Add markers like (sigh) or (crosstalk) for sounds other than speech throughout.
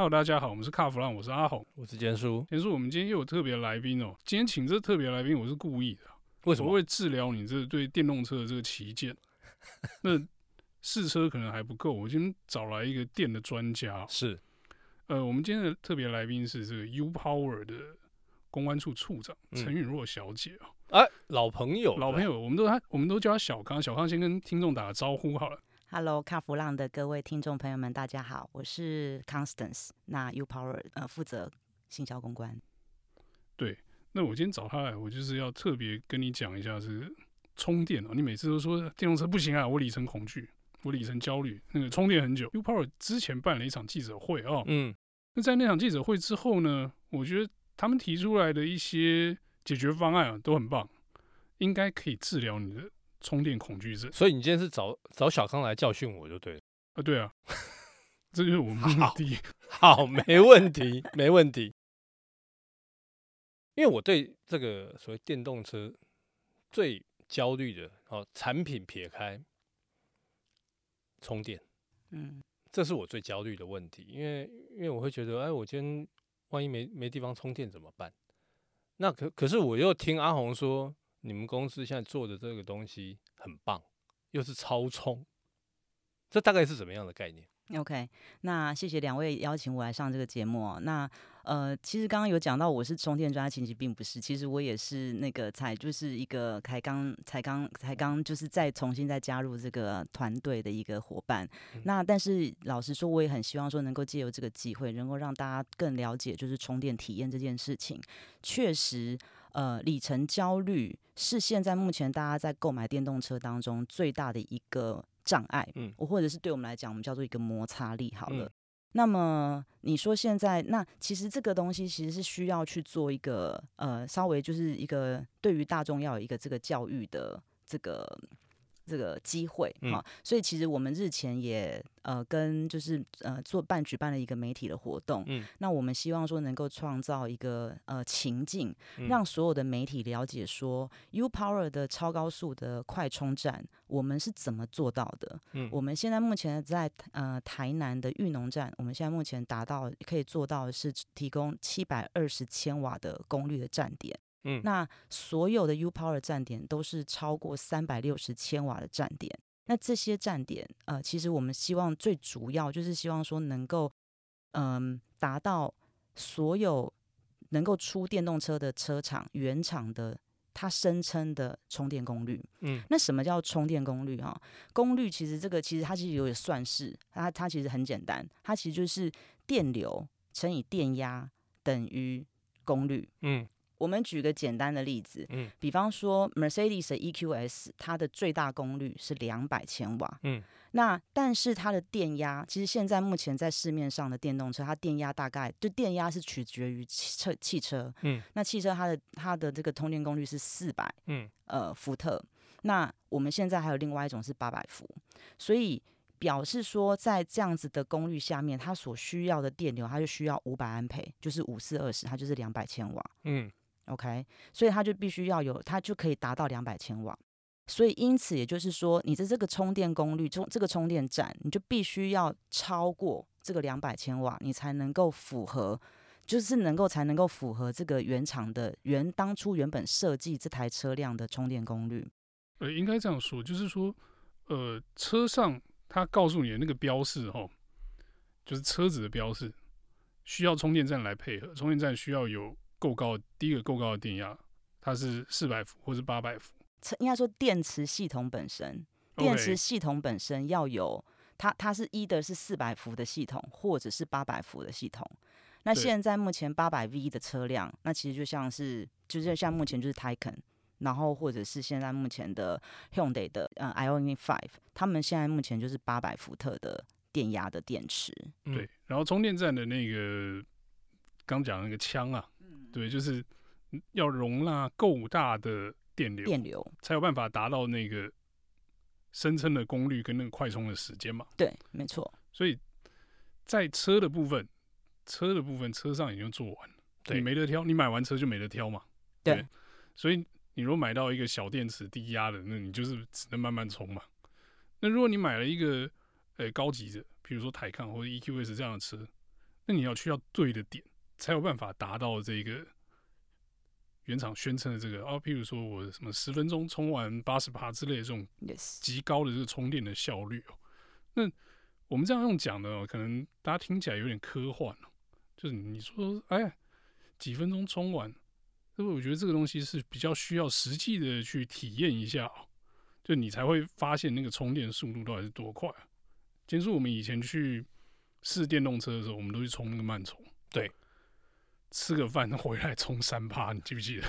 Hello，大家好，我们是卡弗朗，我是阿红，我是坚叔。坚叔，我们今天又有特别来宾哦。今天请这特别来宾，我是故意的。为什么？我会治疗你这对电动车的这个旗舰。(laughs) 那试车可能还不够，我今天找来一个电的专家。是，呃，我们今天的特别来宾是这个 U Power 的公关处处长陈允若小姐啊。哎、嗯，老朋友，老朋友，我们都他，我们都叫他小康。小康先跟听众打个招呼好了。Hello，卡弗朗的各位听众朋友们，大家好，我是 Constance，那 U Power 呃负责行销公关。对，那我今天找他来，我就是要特别跟你讲一下是充电哦。你每次都说电动车不行啊，我里程恐惧，我里程焦虑，那个充电很久。U Power 之前办了一场记者会哦，嗯，那在那场记者会之后呢，我觉得他们提出来的一些解决方案啊都很棒，应该可以治疗你的。充电恐惧症，所以你今天是找找小康来教训我就对了啊，对啊，(laughs) 这就是我们目的。好，没问题，没问题。因为我对这个所谓电动车最焦虑的哦，产品撇开充电，嗯，这是我最焦虑的问题。因为因为我会觉得，哎，我今天万一没没地方充电怎么办？那可可是我又听阿红说。你们公司现在做的这个东西很棒，又是超充，这大概是什么样的概念？OK，那谢谢两位邀请我来上这个节目。那呃，其实刚刚有讲到我是充电专家，其实并不是，其实我也是那个才就是一个才刚才刚才刚就是再重新再加入这个团队的一个伙伴。嗯、那但是老实说，我也很希望说能够借由这个机会，能够让大家更了解就是充电体验这件事情。确实。呃，里程焦虑是现在目前大家在购买电动车当中最大的一个障碍，嗯，或者是对我们来讲，我们叫做一个摩擦力。好了，嗯、那么你说现在，那其实这个东西其实是需要去做一个呃，稍微就是一个对于大众要有一个这个教育的这个。这个机会哈，所以其实我们日前也呃跟就是呃做办举办了一个媒体的活动，嗯，那我们希望说能够创造一个呃情境，让所有的媒体了解说 U Power 的超高速的快充站我们是怎么做到的，嗯，我们现在目前在呃台南的玉农站，我们现在目前达到可以做到的是提供七百二十千瓦的功率的站点。嗯，那所有的 U Power 站点都是超过三百六十千瓦的站点。那这些站点，呃，其实我们希望最主要就是希望说能够，嗯、呃，达到所有能够出电动车的车厂原厂的它声称的充电功率。嗯，那什么叫充电功率啊？功率其实这个其实它其实有点算式，它它其实很简单，它其实就是电流乘以电压等于功率。嗯。我们举个简单的例子，嗯，比方说 Mercedes 的 EQS，它的最大功率是两百千瓦，嗯，那但是它的电压，其实现在目前在市面上的电动车，它电压大概就电压是取决于汽车，汽车，嗯，那汽车它的它的这个通电功率是四百，嗯，呃，伏特，那我们现在还有另外一种是八百伏，所以表示说在这样子的功率下面，它所需要的电流，它就需要五百安培，就是五四二十，它就是两百千瓦，嗯。OK，所以它就必须要有，它就可以达到两百千瓦。所以因此，也就是说，你的这个充电功率，充这个充电站，你就必须要超过这个两百千瓦，你才能够符合，就是能够才能够符合这个原厂的原当初原本设计这台车辆的充电功率。呃，应该这样说，就是说，呃，车上它告诉你的那个标示，哦，就是车子的标示，需要充电站来配合，充电站需要有。够高，第一个够高的电压，它是四百伏或是八百伏。应该说电池系统本身电池系统本身要有它，它是一的是四百伏的系统，或者是八百伏的系统。那现在目前八百 V 的车辆，那其实就像是，就是像目前就是 Taycan，然后或者是现在目前的 Hyundai 的呃 Ioniq 5，他们现在目前就是八百伏特的电压的电池。对，然后充电站的那个刚讲那个枪啊。对，就是要容纳够大的电流，电流才有办法达到那个声称的功率跟那个快充的时间嘛。对，没错。所以在车的部分，车的部分车上已经做完了，对你没得挑，你买完车就没得挑嘛。对，对。所以你如果买到一个小电池低压的，那你就是只能慢慢充嘛。那如果你买了一个呃高级的，比如说台康或者 EQS 这样的车，那你要去到对的点，才有办法达到这个原厂宣称的这个啊，譬如说我什么十分钟充完八十趴之类的这种极高的这个充电的效率哦。那我们这样用讲的哦，可能大家听起来有点科幻哦。就是你说，哎，几分钟充完，所以我觉得这个东西是比较需要实际的去体验一下哦，就你才会发现那个充电速度到底是多快啊。其实我们以前去试电动车的时候，我们都去充那个慢充，对，吃个饭回来充三趴，你记不记得？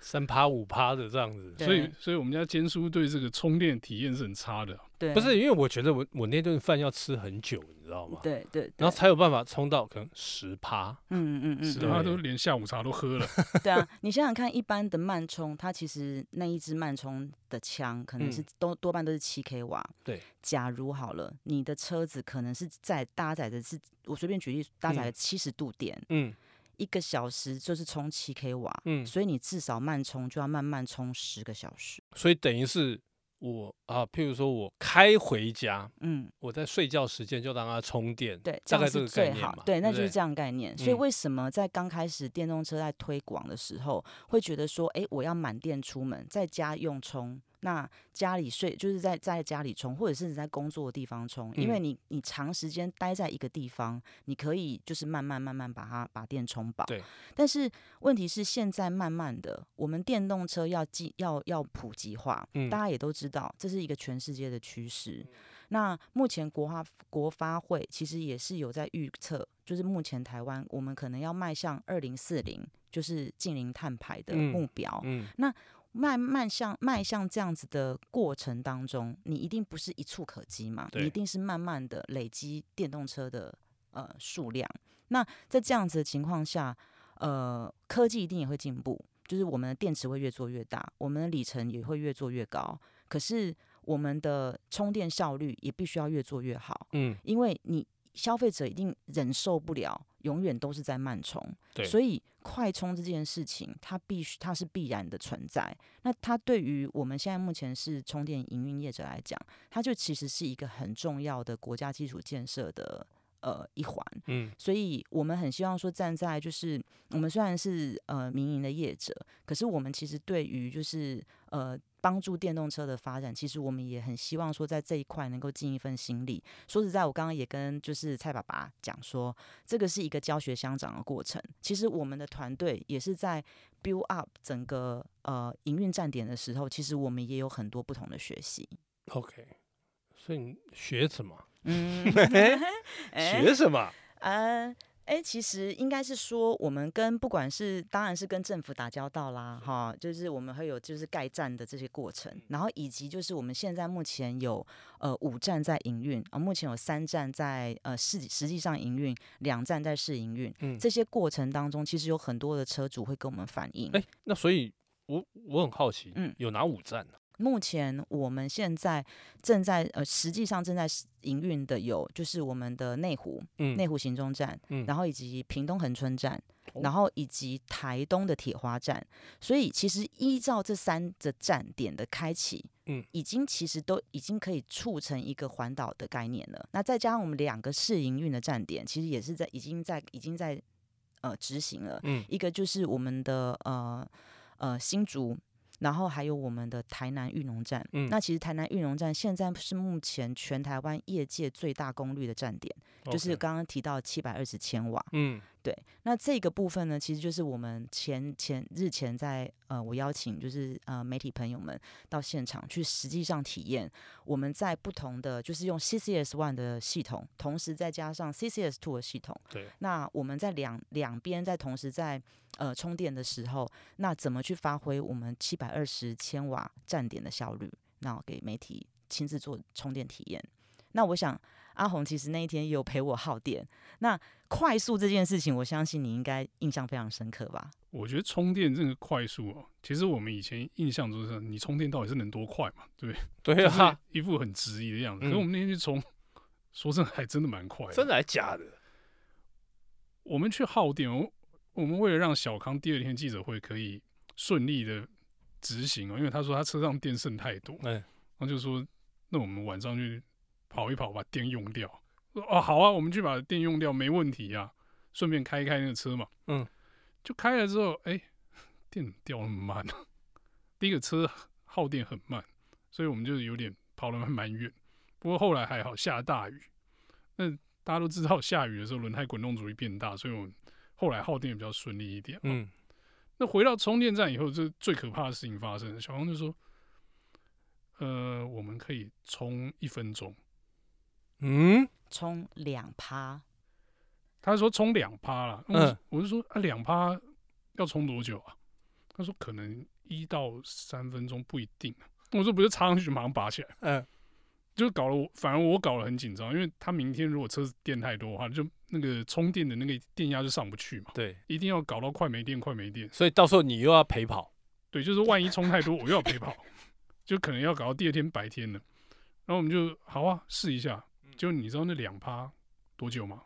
三趴五趴的这样子，所以，所以我们家坚叔对这个充电体验是很差的。对，不是因为我觉得我我那顿饭要吃很久，你知道吗？对对，对，然后才有办法充到可能十趴。嗯嗯嗯，十趴都连下午茶都喝了。(laughs) 对啊，你想想看，一般的慢充，它其实那一支慢充的枪可能是都多半都是七 k 瓦。对，假如好了，你的车子可能是在搭载的是，我随便举例，搭载了七十度电。嗯。一个小时就是充七 k 瓦，嗯，所以你至少慢充就要慢慢充十个小时，所以等于是我啊，譬如说我开回家，嗯，我在睡觉时间就让它充电，对，大概这是最好，对，那就是这样概念。所以为什么在刚开始电动车在推广的时候，会觉得说，哎，我要满电出门，在家用充。那家里睡就是在在家里充，或者是你在工作的地方充，因为你你长时间待在一个地方，你可以就是慢慢慢慢把它把电充饱。对。但是问题是现在慢慢的，我们电动车要进要要普及化，大家也都知道这是一个全世界的趋势。那目前国发国发会其实也是有在预测，就是目前台湾我们可能要迈向二零四零，就是近零碳排的目标。嗯。那慢慢向迈向这样子的过程当中，你一定不是一触可及嘛？你一定是慢慢的累积电动车的呃数量。那在这样子的情况下，呃，科技一定也会进步，就是我们的电池会越做越大，我们的里程也会越做越高。可是我们的充电效率也必须要越做越好。嗯，因为你消费者一定忍受不了。永远都是在慢充，所以快充这件事情，它必须它是必然的存在。那它对于我们现在目前是充电营运业者来讲，它就其实是一个很重要的国家基础建设的呃一环。嗯，所以我们很希望说，站在就是我们虽然是呃民营的业者，可是我们其实对于就是呃。帮助电动车的发展，其实我们也很希望说，在这一块能够尽一份心力。说实在，我刚刚也跟就是蔡爸爸讲说，这个是一个教学相长的过程。其实我们的团队也是在 build up 整个呃营运站点的时候，其实我们也有很多不同的学习。OK，所以你学什么？嗯，(laughs) (laughs) 学什么？呃。哎，其实应该是说，我们跟不管是当然是跟政府打交道啦，哈，就是我们会有就是盖站的这些过程，然后以及就是我们现在目前有呃五站在营运啊，目前有三站在呃实实际上营运，两站在试营运。嗯，这些过程当中，其实有很多的车主会跟我们反映。哎，那所以我我很好奇，嗯，有哪五站呢？目前我们现在正在呃，实际上正在营运的有，就是我们的内湖，嗯，内湖行中站，嗯，然后以及屏东恒春站，嗯，然后以及台东的铁花站。所以其实依照这三个站点的开启，嗯，已经其实都已经可以促成一个环岛的概念了。那再加上我们两个试营运的站点，其实也是在已经在已经在呃执行了。嗯，一个就是我们的呃呃新竹。然后还有我们的台南玉农站，嗯，那其实台南玉农站现在是目前全台湾业界最大功率的站点，就是刚刚提到七百二十千瓦，嗯。对，那这个部分呢，其实就是我们前前日前在呃，我邀请就是呃媒体朋友们到现场去实际上体验，我们在不同的就是用 CCS One 的系统，同时再加上 CCS Two 的系统。对，那我们在两两边在同时在呃充电的时候，那怎么去发挥我们七百二十千瓦站点的效率？那给媒体亲自做充电体验。那我想。阿红其实那一天也有陪我耗电。那快速这件事情，我相信你应该印象非常深刻吧？我觉得充电这个快速哦，其实我们以前印象中是，你充电到底是能多快嘛？对不对？(laughs) 对啊，一副很质疑的样子。可是我们那天去充，说真的，还真的蛮快的。真的还假的？我们去耗电，我我们为了让小康第二天记者会可以顺利的执行哦，因为他说他车上电剩太多，嗯，然后就说那我们晚上去。跑一跑，把电用掉。哦，好啊，我们去把电用掉，没问题啊。顺便开一开那个车嘛。嗯，就开了之后，哎、欸，电掉那么慢。第一个车耗电很慢，所以我们就有点跑了蛮远。不过后来还好，下大雨。那大家都知道，下雨的时候轮胎滚动阻力变大，所以我们后来耗电也比较顺利一点。嗯，那回到充电站以后，这最可怕的事情发生了。小黄就说：“呃，我们可以充一分钟。”嗯，充两趴。他说充两趴了。嗯，我就说啊，两趴要充多久啊？他说可能一到三分钟不一定。我说不是插上去就马上拔起来。嗯。就搞了我，反而我搞得很紧张，因为他明天如果车子电太多的话，就那个充电的那个电压就上不去嘛。对，一定要搞到快没电，快没电。所以到时候你又要陪跑。对，就是万一充太多，我又要陪跑，就可能要搞到第二天白天了。然后我们就好啊，试一下。就你知道那两趴多久吗？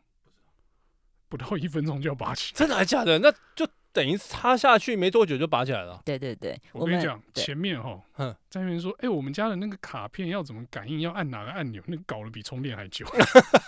不到一分钟就要拔起。真的还假的？那就。等于插下去没多久就拔起来了。对对对，我跟你讲，前面哈，在那边说，哎、欸，我们家的那个卡片要怎么感应，要按哪个按钮，那个、搞得比充电还久。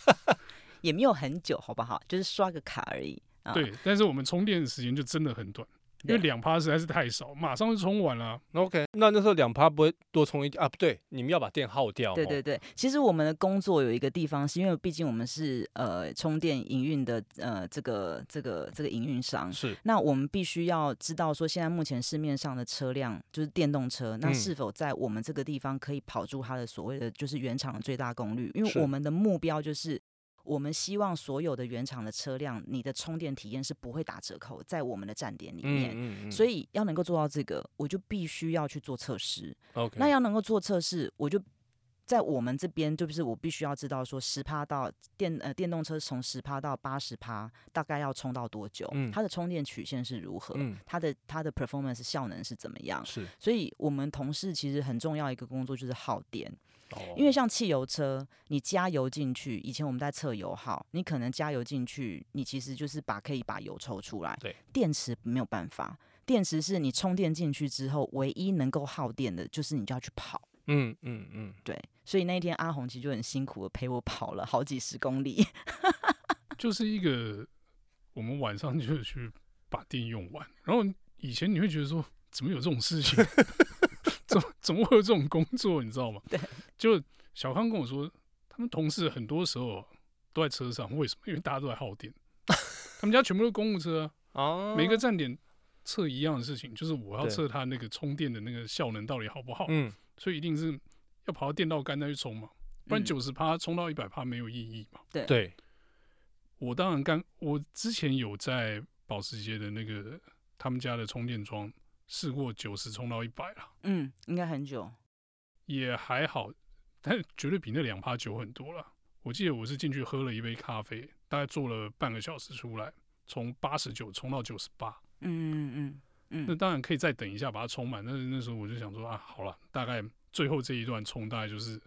(laughs) 也没有很久，好不好？就是刷个卡而已。对，但是我们充电的时间就真的很短。因为两趴实在是太少，马上就充完了。OK，那那时候两趴不会多充一点啊？不对，你们要把电耗掉。对对对，其实我们的工作有一个地方，是因为毕竟我们是呃充电营运的呃这个这个这个营运商。是。那我们必须要知道说，现在目前市面上的车辆就是电动车，那是否在我们这个地方可以跑出它的所谓的就是原厂的最大功率？因为我们的目标就是。我们希望所有的原厂的车辆，你的充电体验是不会打折扣，在我们的站点里面。嗯嗯嗯。所以要能够做到这个，我就必须要去做测试。那要能够做测试，我就在我们这边，就是我必须要知道说，十趴到电呃电动车从十趴到八十趴，大概要充到多久？嗯。它的充电曲线是如何？嗯。它的它的 performance 效能是怎么样？是。所以我们同事其实很重要一个工作就是耗电。因为像汽油车，你加油进去，以前我们在测油耗，你可能加油进去，你其实就是把可以把油抽出来。对，电池没有办法，电池是你充电进去之后，唯一能够耗电的，就是你就要去跑。嗯嗯嗯，对，所以那一天阿红其实就很辛苦的陪我跑了好几十公里。(laughs) 就是一个我们晚上就去把电用完，然后以前你会觉得说，怎么有这种事情？(laughs) 怎么怎么会有这种工作？你知道吗？对，就小康跟我说，他们同事很多时候都在车上，为什么？因为大家都在耗电。(laughs) 他们家全部都是公务车啊，每个站点测一样的事情，就是我要测它那个充电的那个效能到底好不好。嗯，所以一定是要跑到电到干再去充嘛，不然九十趴充到一百趴没有意义嘛。对对，我当然刚我之前有在保时捷的那个他们家的充电桩。试过九十充到一百了，嗯，应该很久，也还好，但绝对比那两趴久很多了。我记得我是进去喝了一杯咖啡，大概坐了半个小时出来，从八十九充到九十八，嗯嗯嗯嗯，那当然可以再等一下把它充满，但是那时候我就想说啊，好了，大概最后这一段充大概就是。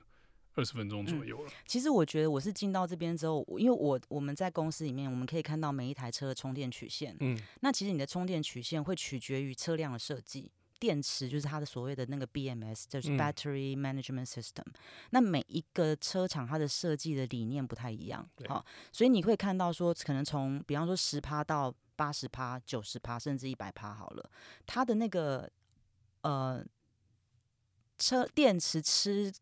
二十分钟左右了，嗯。其实我觉得我是进到这边之后，因为我我们在公司里面，我们可以看到每一台车的充电曲线。嗯，那其实你的充电曲线会取决于车辆的设计，电池就是它的所谓的那个 BMS，就是 Battery Management System，嗯。那每一个车厂它的设计的理念不太一样，好，所以你会看到说，可能从比方说十趴到八十趴、九十趴，甚至一百趴好了，它的那个呃车电池吃。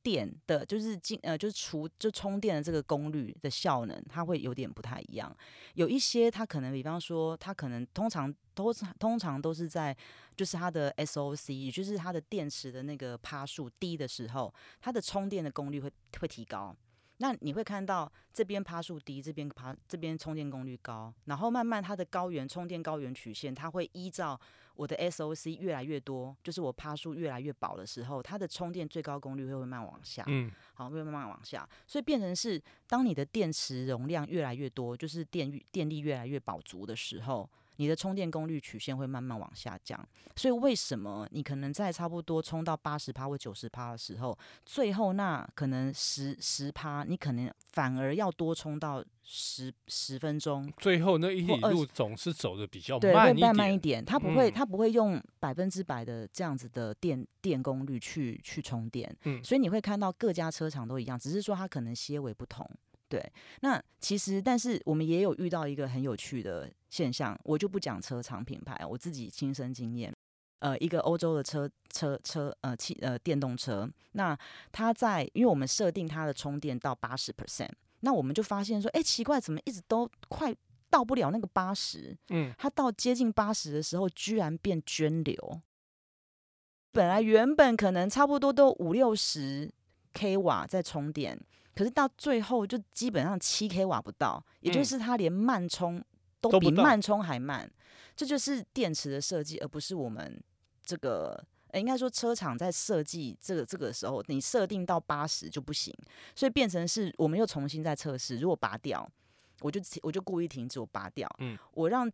电的，就是进呃，就是除就充电的这个功率的效能，它会有点不太一样。有一些它可能，比方说，它可能通常都通常都是在就是它的 SOC，也就是它的电池的那个趴数低的时候，它的充电的功率会会提高。那你会看到这边趴数低，这边趴这边充电功率高，然后慢慢它的高原充电高原曲线，它会依照。我的 SOC 越来越多，就是我趴数越来越饱的时候，它的充电最高功率会慢慢往下，嗯，好，会慢慢往下，所以变成是当你的电池容量越来越多，就是电电力越来越饱足的时候。你的充电功率曲线会慢慢往下降，所以为什么你可能在差不多充到八十趴或九十趴的时候，最后那可能十十趴，你可能反而要多充到十十分钟。最后那一里路总是走的比较慢一点，对，会慢一点。它不会，它、嗯、不会用百分之百的这样子的电电功率去去充电。嗯，所以你会看到各家车厂都一样，只是说它可能些微不同。对，那其实但是我们也有遇到一个很有趣的现象，我就不讲车厂品牌，我自己亲身经验。呃，一个欧洲的车车车呃汽呃电动车，那它在因为我们设定它的充电到八十 percent，那我们就发现说，哎，奇怪，怎么一直都快到不了那个八十？嗯，它到接近八十的时候，居然变涓流。本来原本可能差不多都五六十 k 瓦在充电，可是到最后就基本上七 k 瓦不到，也就是它连慢充都比慢充还慢。这就是电池的设计，而不是我们这个，应该说车厂在设计这个这个时候，你设定到八十就不行，所以变成是我们又重新再测试。如果拔掉，我就我就故意停止，我拔掉，嗯，我让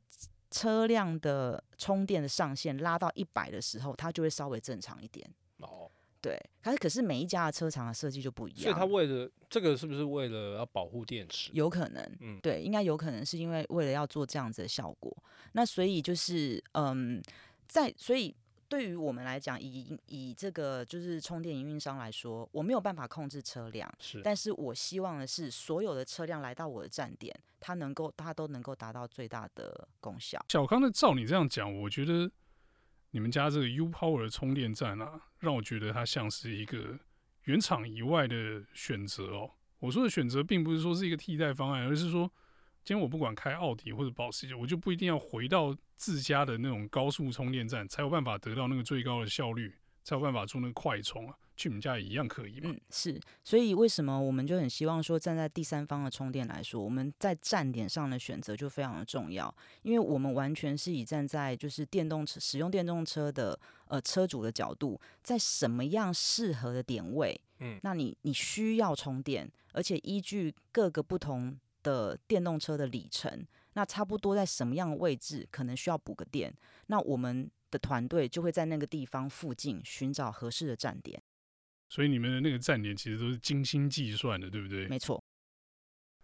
车辆的充电的上限拉到一百的时候，它就会稍微正常一点。哦，对，可是可是每一家的车厂的设计就不一样，所以它为了这个是不是为了要保护电池？有可能，嗯，对，应该有可能是因为为了要做这样子的效果。那所以就是，嗯，在所以对于我们来讲，以以这个就是充电营运商来说，我没有办法控制车辆，是，但是我希望的是所有的车辆来到我的站点，它能够它都能够达到最大的功效。小康的，照你这样讲，我觉得你们家这个 U Power 充电站啊，让我觉得它像是一个原厂以外的选择哦。我说的选择，并不是说是一个替代方案，而是说。今天我不管开奥迪或者保时捷，我就不一定要回到自家的那种高速充电站，才有办法得到那个最高的效率，才有办法做那个快充啊。去你们家也一样可以吗？嗯，是。所以为什么我们就很希望说，站在第三方的充电来说，我们在站点上的选择就非常的重要，因为我们完全是以站在就是电动车使用电动车的呃车主的角度，在什么样适合的点位，嗯，那你你需要充电，而且依据各个不同。的电动车的里程，那差不多在什么样的位置可能需要补个电？那我们的团队就会在那个地方附近寻找合适的站点。所以你们的那个站点其实都是精心计算的，对不对？没错。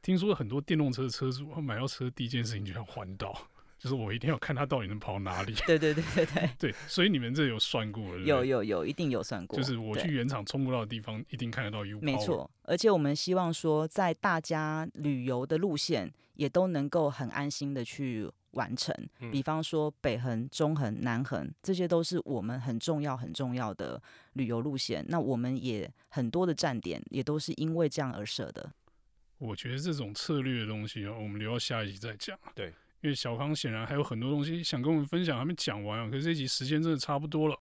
听说很多电动车车主买到车第一件事情就要环岛。(laughs) 就是我一定要看他到底能跑哪里。(laughs) 对对对对对。对，所以你们这有算过了。有有有，一定有算过。就是我去原厂充不到的地方，一定看得到 U。没错，而且我们希望说，在大家旅游的路线也都能够很安心的去完成。嗯。比方说北横、中横、南横，这些都是我们很重要很重要的旅游路线。那我们也很多的站点也都是因为这样而设的。我觉得这种策略的东西哦，我们留到下一集再讲。对。因为小康显然还有很多东西想跟我们分享，还没讲完啊。可是这集时间真的差不多了。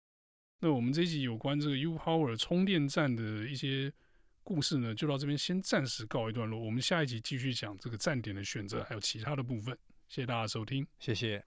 那我们这集有关这个 U Power 充电站的一些故事呢，就到这边先暂时告一段落。我们下一集继续讲这个站点的选择，还有其他的部分。谢谢大家收听，谢谢。